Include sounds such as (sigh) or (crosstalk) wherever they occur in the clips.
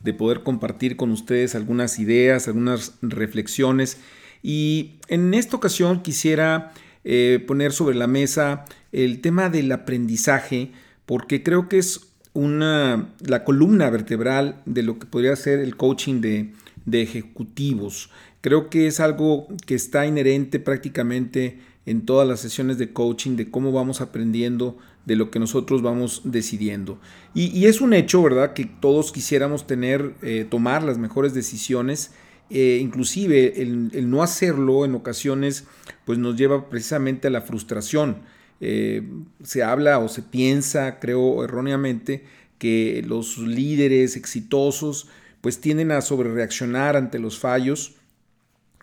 de poder compartir con ustedes algunas ideas, algunas reflexiones. Y en esta ocasión quisiera eh, poner sobre la mesa el tema del aprendizaje, porque creo que es una, la columna vertebral de lo que podría ser el coaching de, de ejecutivos. Creo que es algo que está inherente prácticamente en todas las sesiones de coaching, de cómo vamos aprendiendo de lo que nosotros vamos decidiendo. Y, es un hecho, ¿verdad?, que todos quisiéramos tener, eh, tomar las mejores decisiones, eh, inclusive el, no hacerlo en ocasiones, pues nos lleva precisamente a la frustración. Eh, se habla o se piensa, creo erróneamente, que los líderes exitosos pues tienden a sobrereaccionar ante los fallos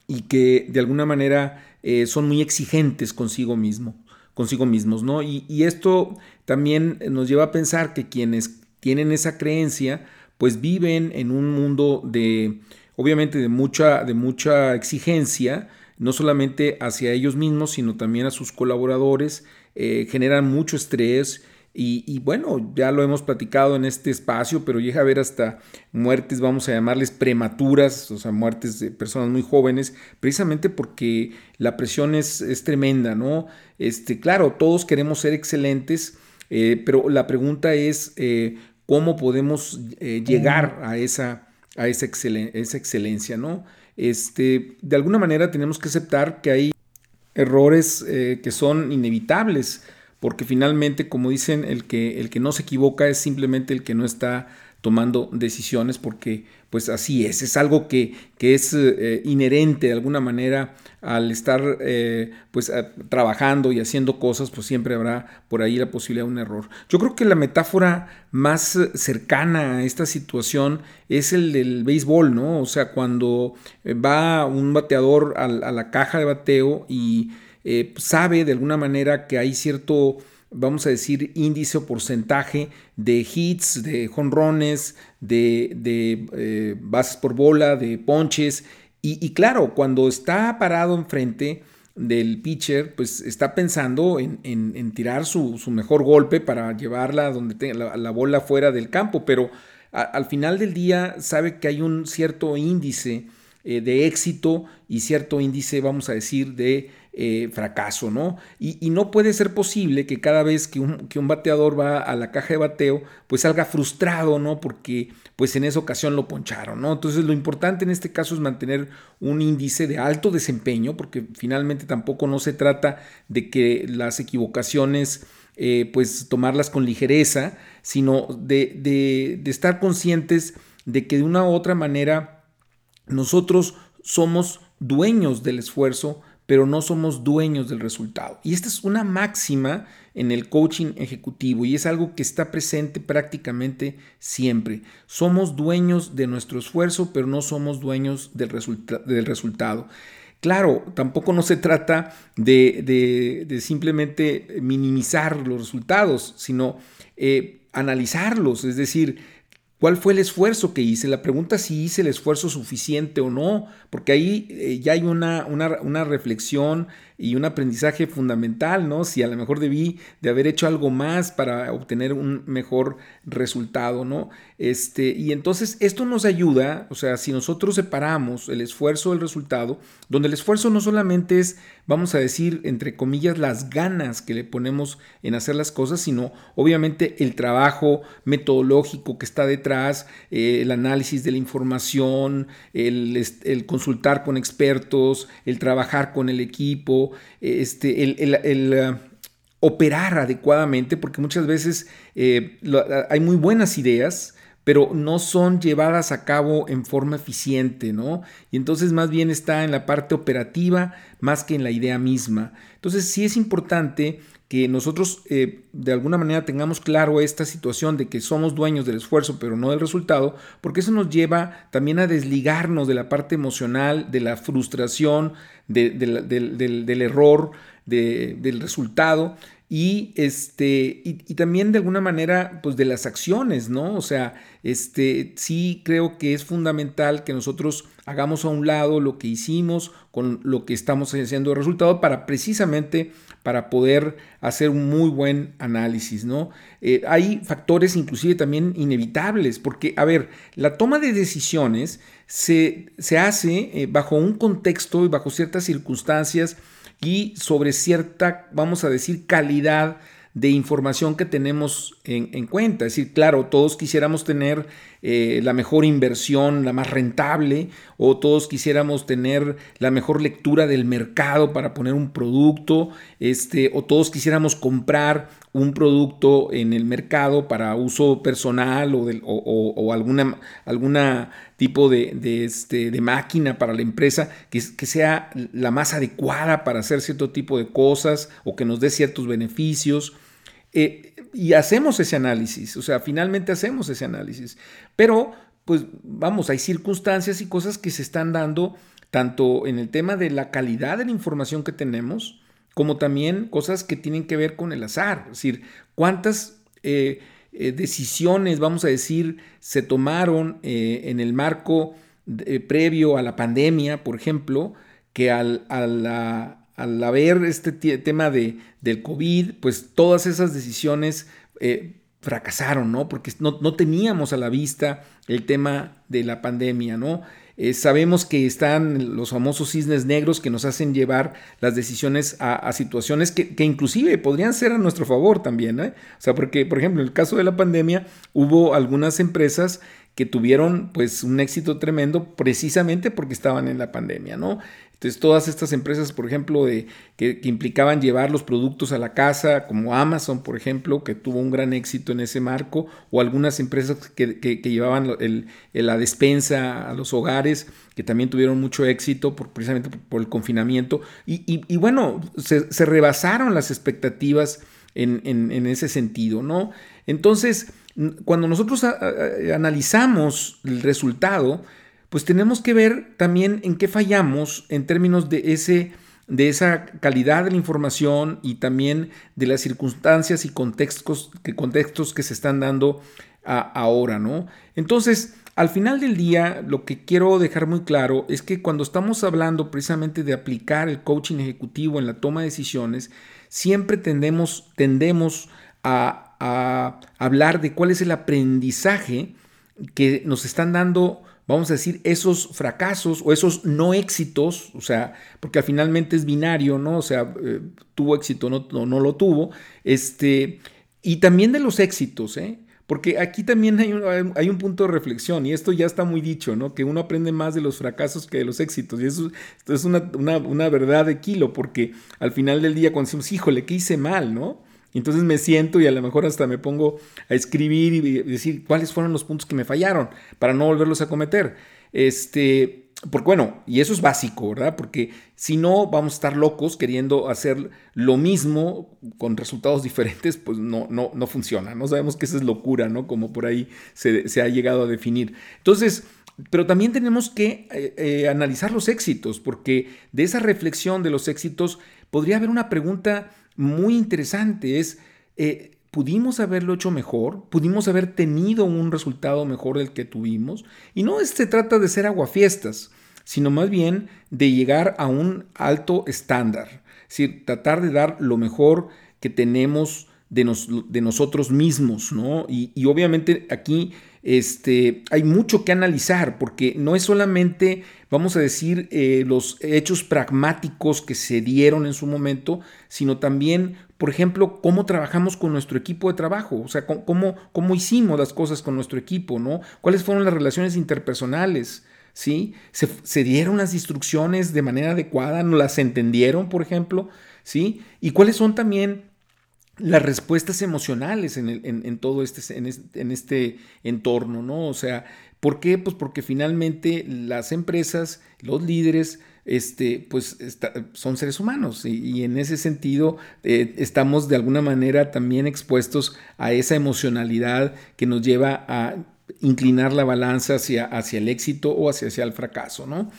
y que de alguna manera son muy exigentes consigo mismo consigo mismos, ¿no? Y, esto también nos lleva a pensar que quienes tienen esa creencia, pues viven en un mundo de, obviamente, de mucha, de mucha exigencia, no solamente hacia ellos mismos, sino también a sus colaboradores, eh, generan mucho estrés y, bueno, ya lo hemos platicado en este espacio, pero llega a haber hasta muertes, vamos a llamarles prematuras, o sea, muertes de personas muy jóvenes, precisamente porque la presión es, tremenda, ¿no? Este, claro, todos queremos ser excelentes, eh, pero la pregunta es eh, cómo podemos eh, llegar a esa, a esa, esa excelencia, ¿no? Este, de alguna manera tenemos que aceptar que hay errores que son inevitables porque finalmente, como dicen, el que, el que no se equivoca es simplemente el que no está tomando decisiones porque pues así es, es algo que, que es eh, inherente de alguna manera al estar eh, pues trabajando y haciendo cosas, pues siempre habrá por ahí la posibilidad de un error. Yo creo que la metáfora más cercana a esta situación es el del béisbol, ¿no? O sea, cuando va un bateador a la caja de bateo y eh, sabe de alguna manera que hay cierto, vamos a decir, índice o porcentaje de hits, de jonrones, de, eh, bases por bola, de ponches. Y, claro, cuando está parado enfrente del pitcher, pues está pensando en, tirar su, mejor golpe para llevarla donde la, bola fuera del campo, pero al final del día sabe que hay un cierto índice eh, de éxito y cierto índice, vamos a decir, de eh, fracaso, ¿no? Y, no puede ser posible que cada vez que un, que un, bateador va a la caja de bateo, pues salga frustrado, ¿no? Porque pues en esa ocasión lo poncharon, ¿no? Entonces lo importante en este caso es mantener un índice de alto desempeño, porque finalmente tampoco no se trata de que las equivocaciones eh, pues tomarlas con ligereza, sino de, de, de estar conscientes de que de una u otra manera nosotros somos dueños del esfuerzo, pero no somos dueños del resultado. Y esta es una máxima en el coaching ejecutivo y es algo que está presente prácticamente siempre. Somos dueños de nuestro esfuerzo, pero no somos dueños del, del resultado. Claro, tampoco no se trata de, simplemente minimizar los resultados, sino eh, analizarlos, es decir, ¿Cuál fue el esfuerzo que hice? La pregunta si hice el esfuerzo suficiente o no, porque ahí eh, ya hay una, una, una, reflexión y un aprendizaje fundamental, ¿no? Si a lo mejor debí de haber hecho algo más para obtener un mejor resultado, ¿no? Este, y entonces esto nos ayuda, o sea, si nosotros separamos el esfuerzo del resultado, donde el esfuerzo no solamente es, vamos a decir, entre comillas, las ganas que le ponemos en hacer las cosas, sino obviamente el trabajo metodológico que está detrás, eh, el análisis de la información, el, el consultar con expertos, el trabajar con el equipo, este, el, eh, operar adecuadamente, porque muchas veces eh, hay muy buenas ideas, pero no son llevadas a cabo en forma eficiente, ¿no? Y entonces más bien está en la parte operativa más que en la idea misma. Entonces sí es importante que nosotros eh, de alguna manera tengamos claro esta situación de que somos dueños del esfuerzo pero no del resultado, porque eso nos lleva también a desligarnos de la parte emocional, de la frustración, del, error, del resultado y este y, también de alguna manera pues de las acciones no o sea este sí creo que es fundamental que nosotros hagamos a un lado lo que hicimos con lo que estamos haciendo de resultado para precisamente para poder hacer un muy buen análisis no eh, hay factores inclusive también inevitables porque a ver la toma de decisiones se, se hace eh, bajo un contexto y bajo ciertas circunstancias y sobre cierta, vamos a decir, calidad de información que tenemos en, cuenta. Es decir, claro, todos quisiéramos tener eh, la mejor inversión, la más rentable, o todos quisiéramos tener la mejor lectura del mercado para poner un producto, este, o todos quisiéramos comprar un producto en el mercado para uso personal o, o, alguna, alguna tipo de, este, de, máquina para la empresa que, sea la más adecuada para hacer cierto tipo de cosas o que nos dé ciertos beneficios. Eh, y hacemos ese análisis, o sea, finalmente hacemos ese análisis. Pero, pues vamos, hay circunstancias y cosas que se están dando tanto en el tema de la calidad de la información que tenemos, como también cosas que tienen que ver con el azar, es decir, cuántas eh, eh, decisiones, vamos a decir, se tomaron en el marco previo a la pandemia, por ejemplo, que al, a la, al haber este tema de, del COVID, pues todas esas decisiones eh, fracasaron, ¿no? Porque no, teníamos a la vista el tema de la pandemia, ¿no? Eh, sabemos que están los famosos cisnes negros que nos hacen llevar las decisiones a, situaciones que, que, inclusive podrían ser a nuestro favor también, ¿eh? O sea, porque, por ejemplo, en el caso de la pandemia hubo algunas empresas que tuvieron pues un éxito tremendo precisamente porque estaban en la pandemia, ¿no? Entonces todas estas empresas, por ejemplo, de, que, implicaban llevar los productos a la casa, como Amazon, por ejemplo, que tuvo un gran éxito en ese marco, o algunas empresas que, llevaban la despensa a los hogares, que también tuvieron mucho éxito por, precisamente por, el confinamiento. Y, bueno, se, rebasaron las expectativas en ese sentido, ¿no? Entonces, cuando nosotros analizamos el resultado, pues tenemos que ver también en qué fallamos en términos de, ese, de esa calidad de la información y también de las circunstancias y contextos que, contextos que se están dando ahora, ¿no? Entonces, al final del día, lo que quiero dejar muy claro es que cuando estamos hablando precisamente de aplicar el coaching ejecutivo en la toma de decisiones, siempre tendemos, tendemos a a hablar de cuál es el aprendizaje que nos están dando, vamos a decir, esos fracasos o esos no éxitos, o sea, porque finalmente es binario, ¿no? O sea, eh, tuvo éxito, no, no, lo tuvo, este, y también de los éxitos, ¿eh? Porque aquí también hay un, hay un, punto de reflexión, y esto ya está muy dicho, ¿no? Que uno aprende más de los fracasos que de los éxitos. Y eso esto es una, una, una, verdad de kilo, porque al final del día, cuando decimos, híjole, ¿qué hice mal, no? Entonces me siento y a lo mejor hasta me pongo a escribir y decir cuáles fueron los puntos que me fallaron para no volverlos a cometer. Este, porque bueno, y eso es básico, ¿verdad? Porque si no vamos a estar locos queriendo hacer lo mismo con resultados (laughs) diferentes, pues no, no, no funciona. No sabemos que esa es locura, ¿no? Como por ahí se, ha llegado a definir. Entonces, pero también tenemos que eh, eh, analizar los éxitos, porque de esa reflexión de los éxitos podría haber una pregunta muy interesante. Es, eh, ¿pudimos haberlo hecho mejor? ¿Pudimos haber tenido un resultado mejor del que tuvimos? Y no se trata de ser aguafiestas, sino más bien de llegar a un alto estándar. Es decir, tratar de dar lo mejor que tenemos de, de nosotros mismos, ¿no? Y, y obviamente aquí este, hay mucho que analizar porque no es solamente, vamos a decir, eh, los hechos pragmáticos que se dieron en su momento, sino también, por ejemplo, cómo trabajamos con nuestro equipo de trabajo, o sea, cómo, cómo hicimos las cosas con nuestro equipo, ¿no? ¿Cuáles fueron las relaciones interpersonales? ¿Sí? ¿Se, se dieron las instrucciones de manera adecuada? ¿No las entendieron, por ejemplo? ¿Sí? ¿Y cuáles son también las respuestas emocionales en, todo este, en este, entorno, ¿no? O sea, ¿por qué? Pues porque finalmente las empresas, los líderes, este, pues son seres humanos y, en ese sentido eh, estamos de alguna manera también expuestos a esa emocionalidad que nos lleva a inclinar la balanza hacia, hacia el éxito o hacia, hacia el fracaso, ¿no?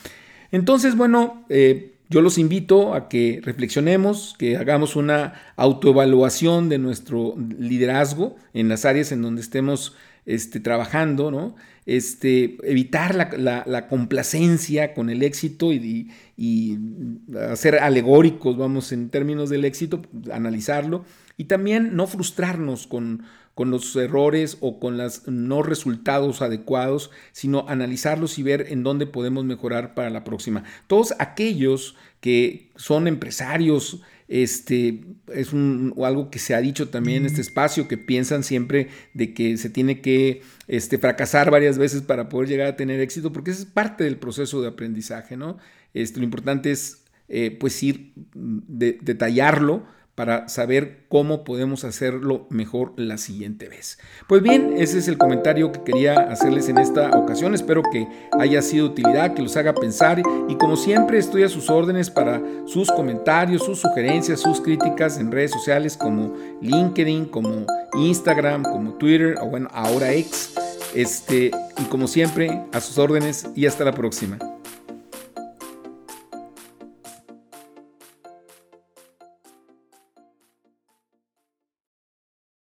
Entonces, bueno, eh, yo los invito a que reflexionemos, que hagamos una autoevaluación de nuestro liderazgo en las áreas en donde estemos este, trabajando, ¿no? Este, evitar la, complacencia con el éxito y, y, hacer alegóricos, vamos, en términos del éxito, analizarlo, y también no frustrarnos con, con los errores o con los no resultados adecuados, sino analizarlos y ver en dónde podemos mejorar para la próxima. Todos aquellos que son empresarios, este, es algo que se ha dicho también en este espacio, que piensan siempre de que se tiene que este, fracasar varias veces para poder llegar a tener éxito, porque es parte del proceso de aprendizaje, ¿no? Este, lo importante es, eh, pues, ir, mm, de, detallarlo, para saber cómo podemos hacerlo mejor la siguiente vez. Pues bien, ese es el comentario que quería hacerles en esta ocasión. Espero que haya sido de utilidad, que los haga pensar y como siempre estoy a sus órdenes para sus comentarios, sus sugerencias, sus críticas en redes sociales como LinkedIn, como Instagram, como Twitter o bueno, ahora X. Este, y como siempre, a sus órdenes y hasta la próxima.